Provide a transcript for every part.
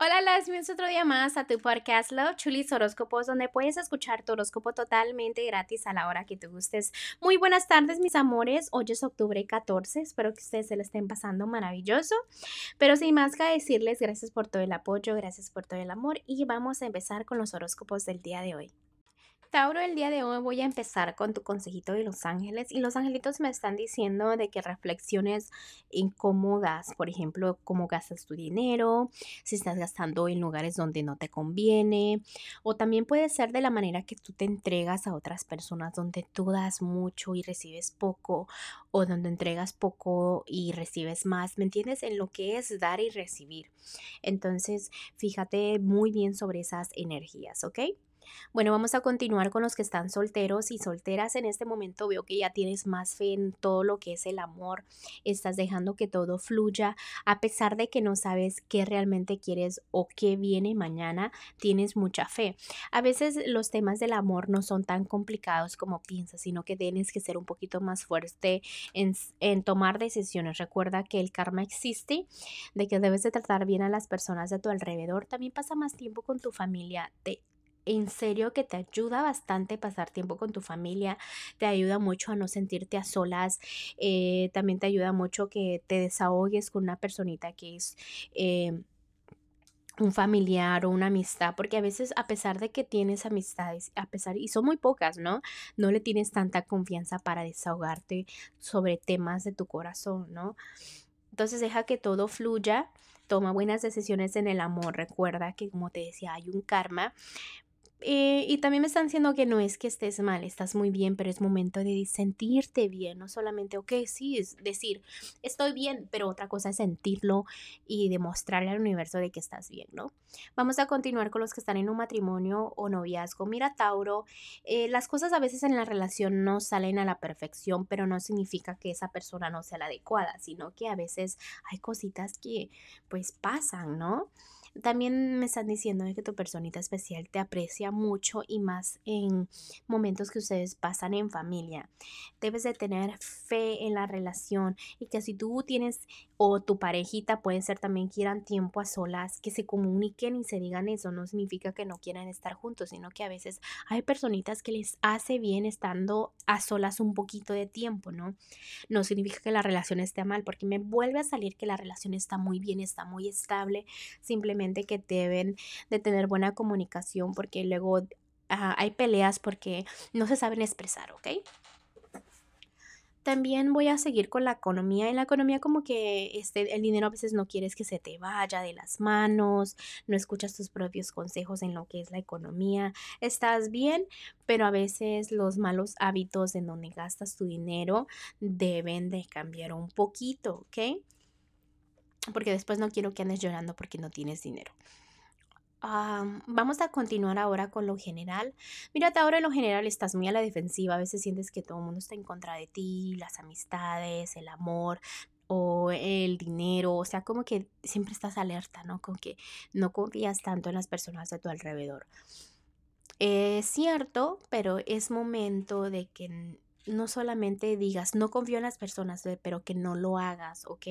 Hola, las bienvenidos otro día más a tu podcast Love Chulis Horóscopos, donde puedes escuchar tu horóscopo totalmente gratis a la hora que te gustes. Muy buenas tardes, mis amores. Hoy es octubre 14. Espero que ustedes se lo estén pasando maravilloso. Pero sin más que decirles, gracias por todo el apoyo, gracias por todo el amor y vamos a empezar con los horóscopos del día de hoy. Tauro, el día de hoy voy a empezar con tu consejito de los ángeles y los angelitos me están diciendo de que reflexiones incómodas, por ejemplo, cómo gastas tu dinero, si estás gastando en lugares donde no te conviene o también puede ser de la manera que tú te entregas a otras personas donde tú das mucho y recibes poco o donde entregas poco y recibes más, ¿me entiendes? En lo que es dar y recibir. Entonces, fíjate muy bien sobre esas energías, ¿ok? Bueno, vamos a continuar con los que están solteros y solteras. En este momento veo que ya tienes más fe en todo lo que es el amor. Estás dejando que todo fluya. A pesar de que no sabes qué realmente quieres o qué viene mañana, tienes mucha fe. A veces los temas del amor no son tan complicados como piensas, sino que tienes que ser un poquito más fuerte en, en tomar decisiones. Recuerda que el karma existe, de que debes de tratar bien a las personas de tu alrededor. También pasa más tiempo con tu familia. Te en serio que te ayuda bastante pasar tiempo con tu familia, te ayuda mucho a no sentirte a solas, eh, también te ayuda mucho que te desahogues con una personita que es... Eh, un familiar o una amistad, porque a veces a pesar de que tienes amistades, a pesar, y son muy pocas, ¿no? No le tienes tanta confianza para desahogarte sobre temas de tu corazón, ¿no? Entonces deja que todo fluya, toma buenas decisiones en el amor, recuerda que como te decía, hay un karma, eh, y también me están diciendo que no es que estés mal, estás muy bien, pero es momento de sentirte bien, no solamente, ok, sí, es decir, estoy bien, pero otra cosa es sentirlo y demostrarle al universo de que estás bien, ¿no? Vamos a continuar con los que están en un matrimonio o noviazgo. Mira, Tauro, eh, las cosas a veces en la relación no salen a la perfección, pero no significa que esa persona no sea la adecuada, sino que a veces hay cositas que pues pasan, ¿no? También me están diciendo que tu personita especial te aprecia mucho y más en momentos que ustedes pasan en familia. Debes de tener fe en la relación y que si tú tienes o tu parejita puede ser también quieran tiempo a solas, que se comuniquen y se digan eso. No significa que no quieran estar juntos, sino que a veces hay personitas que les hace bien estando a solas un poquito de tiempo, ¿no? No significa que la relación esté mal, porque me vuelve a salir que la relación está muy bien, está muy estable, simplemente que deben de tener buena comunicación porque luego hay peleas porque no se saben expresar, ¿ok? También voy a seguir con la economía. En la economía como que este, el dinero a veces no quieres que se te vaya de las manos, no escuchas tus propios consejos en lo que es la economía. Estás bien, pero a veces los malos hábitos en donde gastas tu dinero deben de cambiar un poquito, ¿ok? Porque después no quiero que andes llorando porque no tienes dinero. vamos a continuar ahora con lo general. Mírate, ahora en lo general estás muy a la defensiva. A veces sientes que todo el mundo está en contra de ti, las amistades, el amor o el dinero. O sea, como que siempre estás alerta, ¿no? Con que no confías tanto en las personas de tu alrededor. Es cierto, pero es momento de que no solamente digas, no confío en las personas, pero que no lo hagas, ¿ok?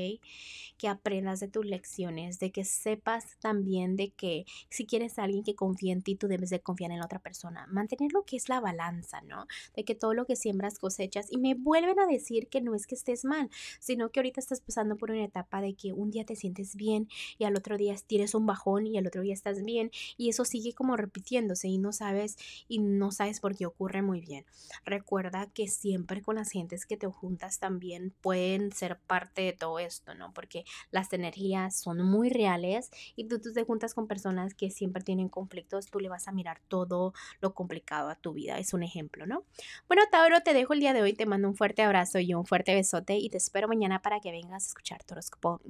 Que aprendas de tus lecciones, de que sepas también de que si quieres alguien que confíe en ti, tú debes de confiar en otra persona. Mantener lo que es la balanza, ¿no? De que todo lo que siembras cosechas. Y me vuelven a decir que no es que estés mal, sino que ahorita estás pasando por una etapa de que un día te sientes bien y al otro día tienes un bajón y al otro día estás bien y eso sigue como repitiéndose y no sabes y no sabes por qué ocurre muy bien. Recuerda que si siempre con las gentes que te juntas también pueden ser parte de todo esto, ¿no? Porque las energías son muy reales y tú, te juntas con personas que siempre tienen conflictos, tú le vas a mirar todo lo complicado a tu vida. Es un ejemplo, ¿no? Bueno, Tauro, te dejo el día de hoy, te mando un fuerte abrazo y un fuerte besote y te espero mañana para que vengas a escuchar tu horóscopo.